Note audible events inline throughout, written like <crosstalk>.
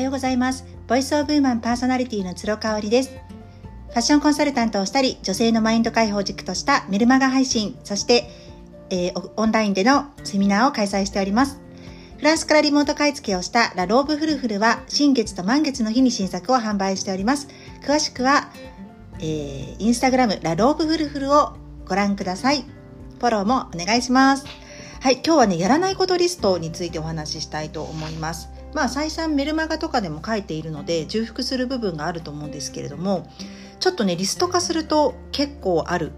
はようございます。ボイスオブウーマンパーソナリティの鶴香織です。ファッションコンサルタントをしたり女性のマインド解放を軸としたメルマガ配信そして、えー、オンラインでのセミナーを開催しております。フランスからリモート買い付けをしたラローブフルフルは新月と満月の日に新作を販売しております。詳しくは、えー、インスタグラムラローブフルフルをご覧ください。フォローもお願いします。はい、今日はね、やらないことリストについてお話ししたいと思います。まあ、再三メルマガとかでも書いているので、重複する部分があると思うんですけれども、ちょっとね、リスト化すると結構ある。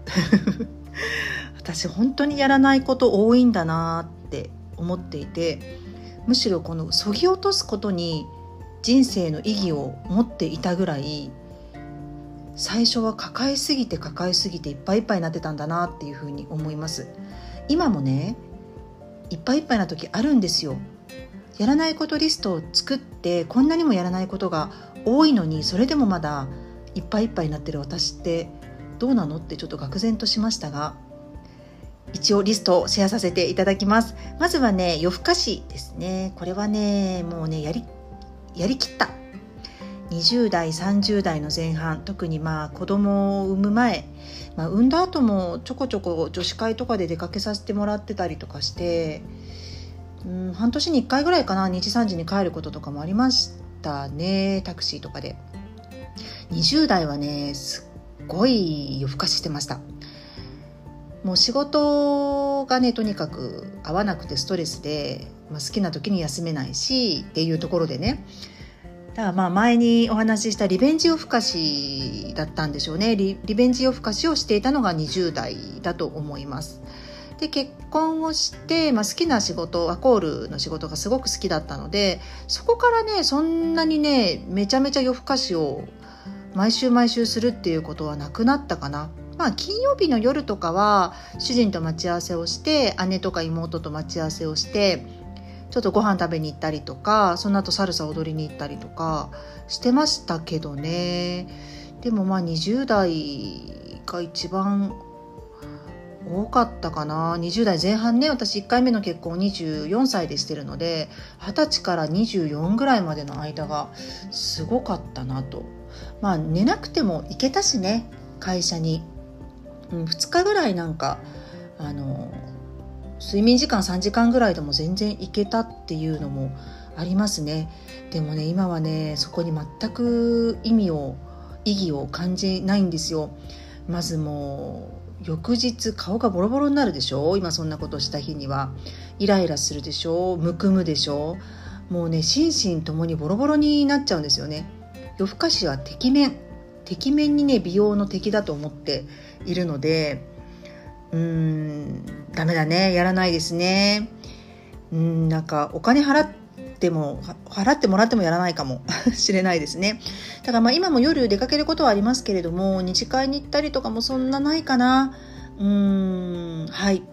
<laughs> 私、本当にやらないこと多いんだなって思っていて、むしろこのそぎ落とすことに人生の意義を持っていたぐらい、最初は抱えすぎて抱えすぎていっぱいいっぱいになってたんだなっていうふうに思います。今もねいっぱいいっぱいな時あるんですよやらないことリストを作ってこんなにもやらないことが多いのにそれでもまだいっぱいいっぱいになってる私ってどうなのってちょっと愕然としましたが一応リストをシェアさせていただきます。まずはね夜更かしですね。これはねもうねやりやりきった。20代30代の前半。特にまあ子供を産む前。まあ、産んだ後もちょこちょこ女子会とかで出かけさせてもらってたりとかして、うん、半年に1回ぐらいかな2時3時に帰ることとかもありましたねタクシーとかで。20代はねすっごい夜更かししてました。もう仕事がねとにかく合わなくてストレスで、まあ、好きな時に休めないしっていうところでね。だからまあ前にお話ししたリベンジ夜更かしだったんでしょうね。リベンジ夜更かしをしていたのが20代だと思います。で結婚をして、まあ、好きな仕事ワコールの仕事がすごく好きだったのでそこからねそんなにねめちゃめちゃ夜更かしを毎週毎週するっていうことはなくなったかな。まあ金曜日の夜とかは主人と待ち合わせをして姉とか妹と待ち合わせをしてちょっとご飯食べに行ったりとかその後サルサ踊りに行ったりとかしてましたけどね。でもまあ20代が一番多かったかな。20代前半ね。私1回目の結婚24歳でしてるので20歳から24ぐらいまでの間がすごかったなと。まあ寝なくても行けたしね。会社に、うん、2日ぐらいなんかあの睡眠時間3時間ぐらいでも全然いけたっていうのもありますね。でもね今はねそこに全く意味を意義を感じないんですよ。まずもう翌日顔がボロボロになるでしょ？今そんなことした日には。イライラするでしょ？むくむでしょ？もうね心身ともにボロボロになっちゃうんですよね。夜更かしはてきめん。てきめんにね美容の敵だと思っているのでうーんダメだね。やらないですね。うんなんかお金払っても払ってもらってもやらないかも。<laughs> しれないですね。だからまあ今も夜出かけることはありますけれども二次会に行ったりとかもそんなないかな。うーん。はい。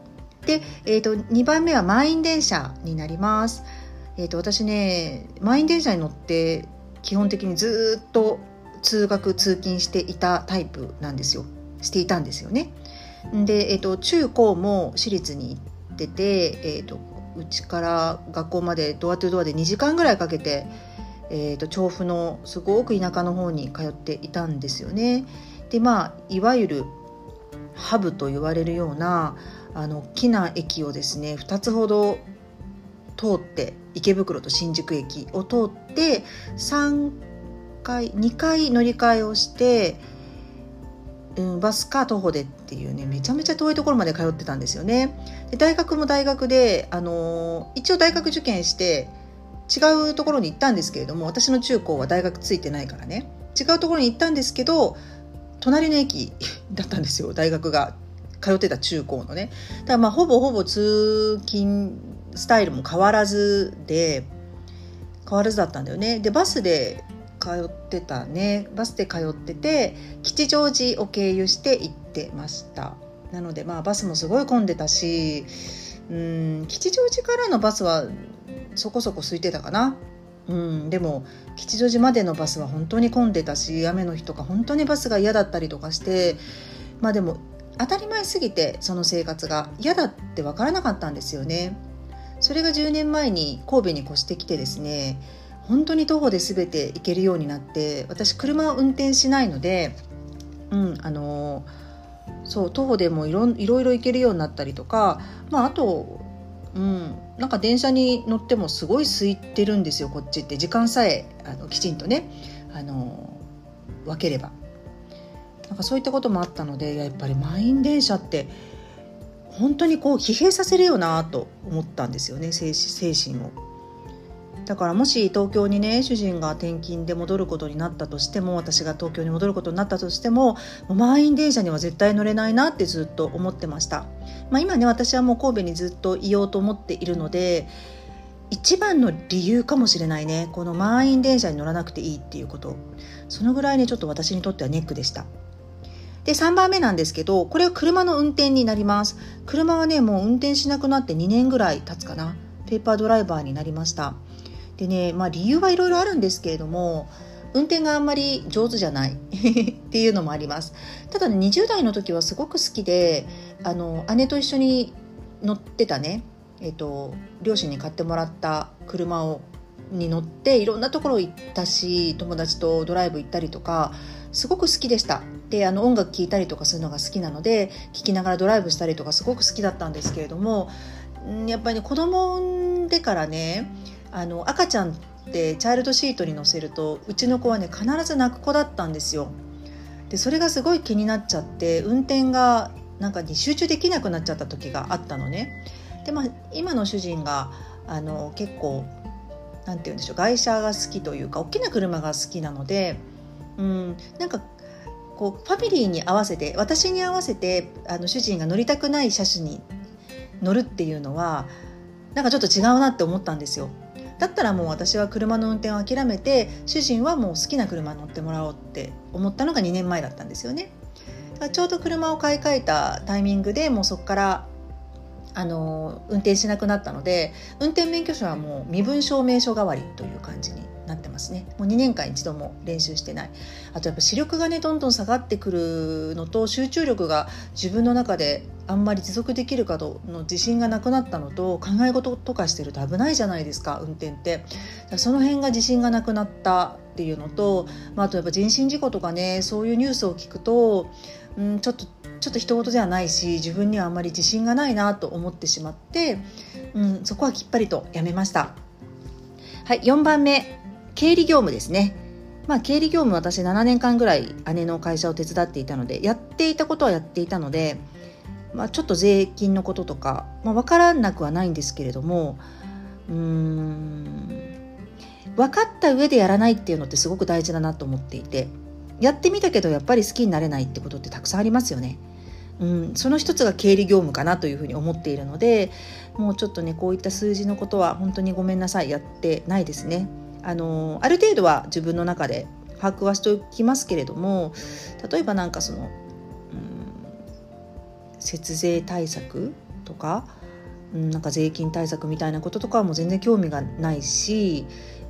で、えーと、2番目は満員電車になります。えーと、と私ね満員電車に乗って基本的にずっと通学通勤していたタイプなんですよ。していたんですよね。で、えーと、中高も私立に行ってて、えーと、うちから学校までドアトゥドアで2時間ぐらいかけて、えーと、調布のすごく田舎の方に通っていたんですよね。でまあいわゆるハブと言われるようなあの大きな駅をですね2つほど通って池袋と新宿駅を通って3回2回乗り換えをしてうん、バスか徒歩でっていうねめちゃめちゃ遠いところまで通ってたんですよね。で大学も大学で、あの一応大学受験して違うところに行ったんですけれども私の中高は大学ついてないからね違うところに行ったんですけど隣の駅だったんですよ大学が通ってた中高のね。だからまあほぼほぼ通勤スタイルも変わらずで変わらずだったんだよね。でバスで通ってたね。バスで通ってて吉祥寺を経由して行ってました。なのでまあバスもすごい混んでたしうん吉祥寺からのバスはそこそこ空いてたかな。うん、でも吉祥寺までのバスは本当に混んでたし雨の日とか本当にバスが嫌だったりとかしてまあでも当たり前すぎてその生活が嫌だって分からなかったんですよね。それが10年前に神戸に越してきてですね本当に徒歩で全て行けるようになって私車を運転しないので、うんあのそう徒歩でもいろいろ行けるようになったりとか、まあ、あと、うん、なんか電車に乗ってもすごい空いてるんですよこっちって時間さえあのきちんとね、あの分ければ。なんかそういったこともあったのでやっぱり満員電車って本当にこう疲弊させるよなと思ったんですよね精神を。だからもし東京にね主人が転勤で戻ることになったとしても私が東京に戻ることになったとしても満員電車には絶対乗れないなってずっと思ってました、まあ、今ね私はもう神戸にずっといようと思っているので一番の理由かもしれないねこの満員電車に乗らなくていいっていうこと。そのぐらいねちょっと私にとってはネックでした。で3番目なんですけどこれは車の運転になります。車はねもう運転しなくなって2年ぐらい経つかな。ペーパードライバーになりました。でねまあ理由はいろいろあるんですけれども運転があんまり上手じゃない <laughs> っていうのもあります。ただね20代の時はすごく好きであの姉と一緒に乗ってたねえっ、と両親に買ってもらった車をに乗っていろんなところ行ったし友達とドライブ行ったりとかすごく好きでした。であの音楽聴いたりとかするのが好きなので聴きながらドライブしたりとかすごく好きだったんですけれどもやっぱりね子供産んでからねあの赤ちゃんってチャイルドシートに乗せるとうちの子はね必ず泣く子だったんですよ。でそれがすごい気になっちゃって運転がなんかに集中できなくなっちゃった時があったのね。でまあ今の主人があの結構なんて言うんでしょう外車が好きというか大きな車が好きなのでうんなんかこうファミリーに合わせて私に合わせてあの主人が乗りたくない車種に乗るっていうのはなんかちょっと違うなって思ったんですよ。だったらもう私は車の運転を諦めて主人はもう好きな車に乗ってもらおうって思ったのが2年前だったんですよね。ちょうど車を買い替えたタイミングでもうそこからあの運転しなくなったので運転免許証はもう身分証明書代わりという感じになってますね。もう2年間一度も練習してない。あとやっぱ視力がねどんどん下がってくるのと集中力が自分の中であんまり持続できるかの自信がなくなったのと考え事とかしてると危ないじゃないですか運転って。その辺が自信がなくなったっていうのと、まあ、あとやっぱ人身事故とかねそういうニュースを聞くと、うん、ちょっとちょっと人事ではないし自分にはあんまり自信がないなと思ってしまって、うん、そこはきっぱりとやめました。はい、4番目。経理業務ですね。まあ、経理業務私7年間ぐらい姉の会社を手伝っていたのでやっていたことはやっていたので、まあ、ちょっと税金のこととか、まあ、分からなくはないんですけれどもうーん分かった上でやらないっていうのってすごく大事だなと思っていてやってみたけどやっぱり好きになれないってことってたくさんありますよね。うん、その一つが経理業務かなというふうに思っているのでもうちょっとねこういった数字のことは本当にごめんなさいやってないですね。あのある程度は自分の中で把握はしておきますけれども例えばなんかその、うん、節税対策とか、うん、なんか税金対策みたいなこととかはもう全然興味がないし、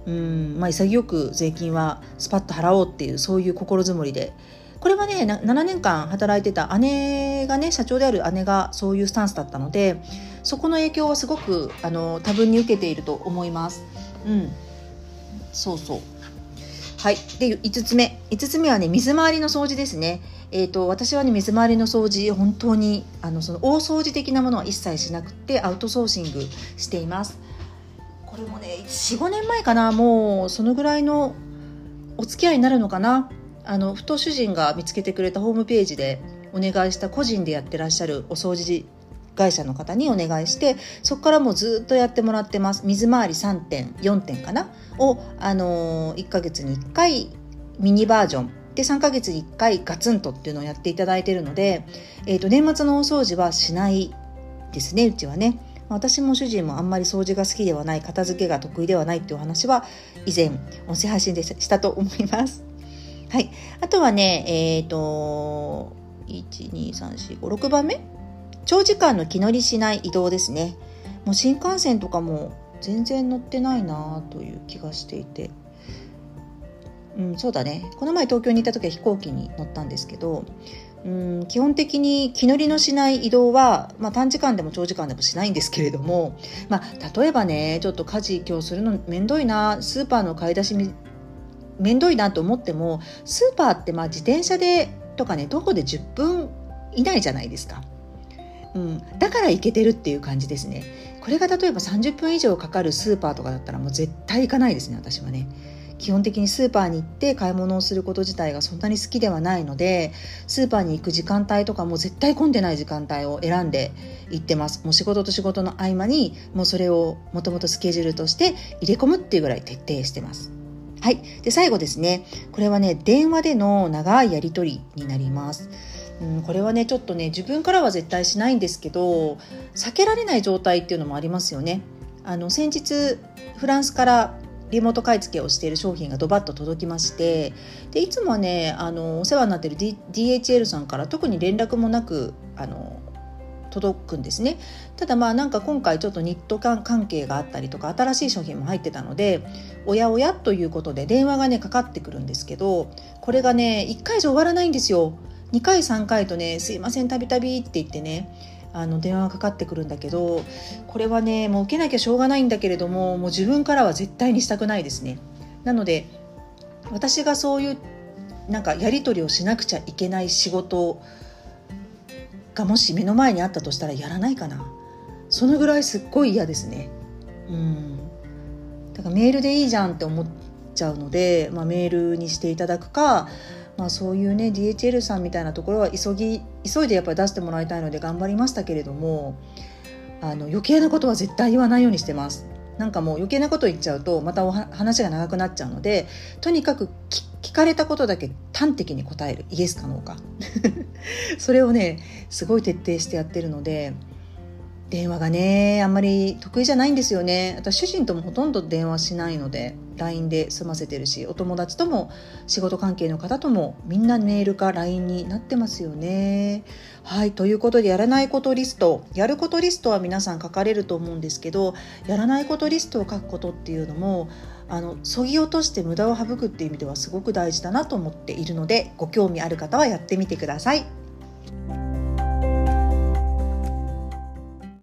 うんまあ、潔く税金はスパッと払おうっていうそういう心づもりでこれはね7年間働いてた姉がね社長である姉がそういうスタンスだったのでそこの影響はすごくあの多分に受けていると思います。うんそうそう。はい。で5つ目。5つ目はね水回りの掃除ですね。えーと、私はね水回りの掃除本当にあのその大掃除的なものは一切しなくてアウトソーシングしています。これもね45年前かな。もうそのぐらいのお付き合いになるのかな。あのふと主人が見つけてくれたホームページでお願いした個人でやってらっしゃるお掃除会社の方にお願いしてそこからもうずっとやってもらってます。水回り3点4点かな？を、あのー、1ヶ月に1回ミニバージョン。で3ヶ月に1回ガツンとっていうのをやっていただいているので、えー、と年末の大掃除はしないですねうちはね。私も主人もあんまり掃除が好きではない片付けが得意ではないっていうお話は以前音声配信でしたと思います。はい、あとはねえっ、ー、と12345 6番目長時間の気乗りしない移動ですね。もう新幹線とかも全然乗ってないなという気がしていて。うんそうだね。この前東京に行った時は飛行機に乗ったんですけどうん基本的に気乗りのしない移動は、まあ、短時間でも長時間でもしないんですけれども、まあ、例えばねちょっと家事今日するの面倒いなスーパーの買い出し面倒いなと思ってもスーパーってまあ自転車でとかね徒歩で10分以内じゃないですか。うん、だから行けてるっていう感じですね。これが例えば30分以上かかるスーパーとかだったらもう絶対行かないですね私はね。基本的にスーパーに行って買い物をすること自体がそんなに好きではないのでスーパーに行く時間帯とかも絶対混んでない時間帯を選んで行ってますもう仕事と仕事の合間にもうそれをもともとスケジュールとして入れ込むっていうぐらい徹底してますはい。で、最後ですね。これはね、電話での長いやり取りになります。うん、これはね、ちょっとね、自分からは絶対しないんですけど、避けられない状態っていうのもありますよね。あの、先日、フランスからリモート買い付けをしている商品がドバッと届きましてでいつもはねあのお世話になっている、D、DHL さんから特に連絡もなくあの届くんですねただまあなんか今回ちょっとニット関係があったりとか新しい商品も入ってたのでおやおやということで電話がねかかってくるんですけどこれがね1回じゃ終わらないんですよ2回3回とね「すいませんたびたび」って言ってねあの電話がかかってくるんだけどこれはねもう受けなきゃしょうがないんだけれどももう自分からは絶対にしたくないですね。なので私がそういうなんかやり取りをしなくちゃいけない仕事がもし目の前にあったとしたらやらないかな。そのぐらいすっごい嫌ですね。うん。だからメールでいいじゃんって思っちゃうので、まあ、メールにしていただくかまあ、そういうね DHL さんみたいなところは急ぎ急いでやっぱり出してもらいたいので頑張りましたけれどもあの余計なことは絶対言わないようにしてます。なんかもう余計なこと言っちゃうとまた話が長くなっちゃうのでとにかく聞かれたことだけ端的に答えるイエスかノーか <laughs> それをねすごい徹底してやってるので電話がねあんまり得意じゃないんですよね私主人ともほとんど電話しないので LINE で済ませてるしお友達とも仕事関係の方ともみんなメールか LINE になってますよねはいということでやらないことリストやることリストは皆さん書かれると思うんですけどやらないことリストを書くことっていうのもあのそぎ落として無駄を省くっていう意味ではすごく大事だなと思っているのでご興味ある方はやってみてください。